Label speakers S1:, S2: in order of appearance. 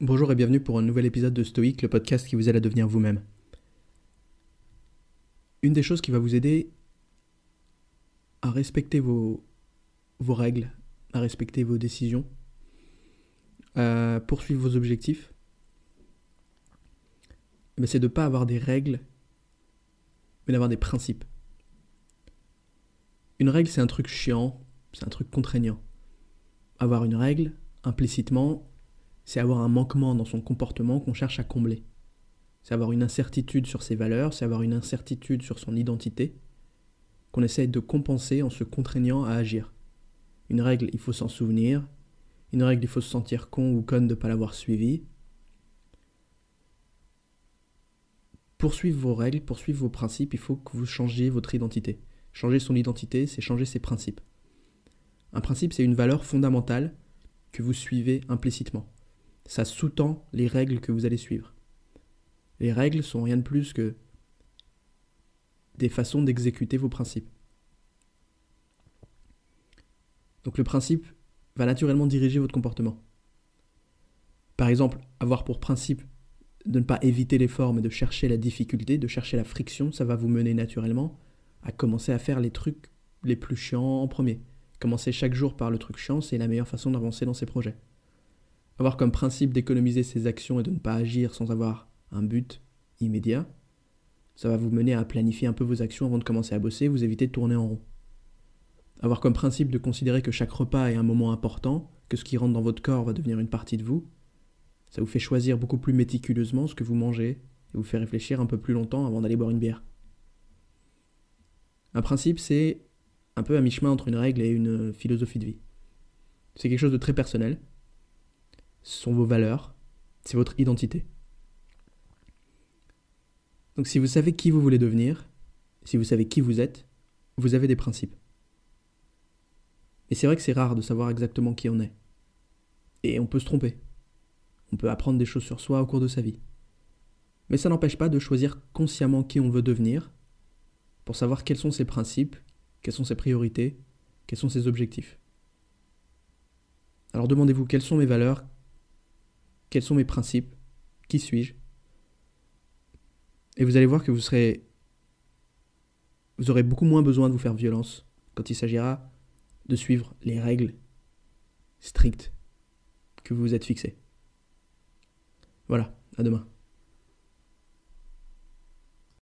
S1: Bonjour et bienvenue pour un nouvel épisode de Stoic, le podcast qui vous aide à devenir vous-même. Une des choses qui va vous aider à respecter vos, vos règles, à respecter vos décisions, à poursuivre vos objectifs, c'est de ne pas avoir des règles, mais d'avoir des principes. Une règle, c'est un truc chiant, c'est un truc contraignant. Avoir une règle, implicitement, c'est avoir un manquement dans son comportement qu'on cherche à combler. C'est avoir une incertitude sur ses valeurs, c'est avoir une incertitude sur son identité, qu'on essaye de compenser en se contraignant à agir. Une règle, il faut s'en souvenir. Une règle, il faut se sentir con ou conne de ne pas l'avoir suivie. Poursuivre vos règles, poursuivre vos principes, il faut que vous changiez votre identité. Changer son identité, c'est changer ses principes. Un principe, c'est une valeur fondamentale que vous suivez implicitement ça sous-tend les règles que vous allez suivre. Les règles sont rien de plus que des façons d'exécuter vos principes. Donc le principe va naturellement diriger votre comportement. Par exemple, avoir pour principe de ne pas éviter l'effort mais de chercher la difficulté, de chercher la friction, ça va vous mener naturellement à commencer à faire les trucs les plus chiants en premier. Commencer chaque jour par le truc chiant, c'est la meilleure façon d'avancer dans ses projets. Avoir comme principe d'économiser ses actions et de ne pas agir sans avoir un but immédiat, ça va vous mener à planifier un peu vos actions avant de commencer à bosser, vous éviter de tourner en rond. Avoir comme principe de considérer que chaque repas est un moment important, que ce qui rentre dans votre corps va devenir une partie de vous, ça vous fait choisir beaucoup plus méticuleusement ce que vous mangez et vous fait réfléchir un peu plus longtemps avant d'aller boire une bière. Un principe, c'est un peu à mi-chemin entre une règle et une philosophie de vie. C'est quelque chose de très personnel, ce sont vos valeurs, c'est votre identité. Donc si vous savez qui vous voulez devenir, si vous savez qui vous êtes, vous avez des principes. Et c'est vrai que c'est rare de savoir exactement qui on est. Et on peut se tromper. On peut apprendre des choses sur soi au cours de sa vie. Mais ça n'empêche pas de choisir consciemment qui on veut devenir pour savoir quels sont ses principes, quelles sont ses priorités, quels sont ses objectifs. Alors demandez-vous quelles sont mes valeurs, quels sont mes principes, qui suis-je? Et vous allez voir que vous serez. Vous aurez beaucoup moins besoin de vous faire violence quand il s'agira de suivre les règles strictes que vous vous êtes fixées. Voilà, à demain.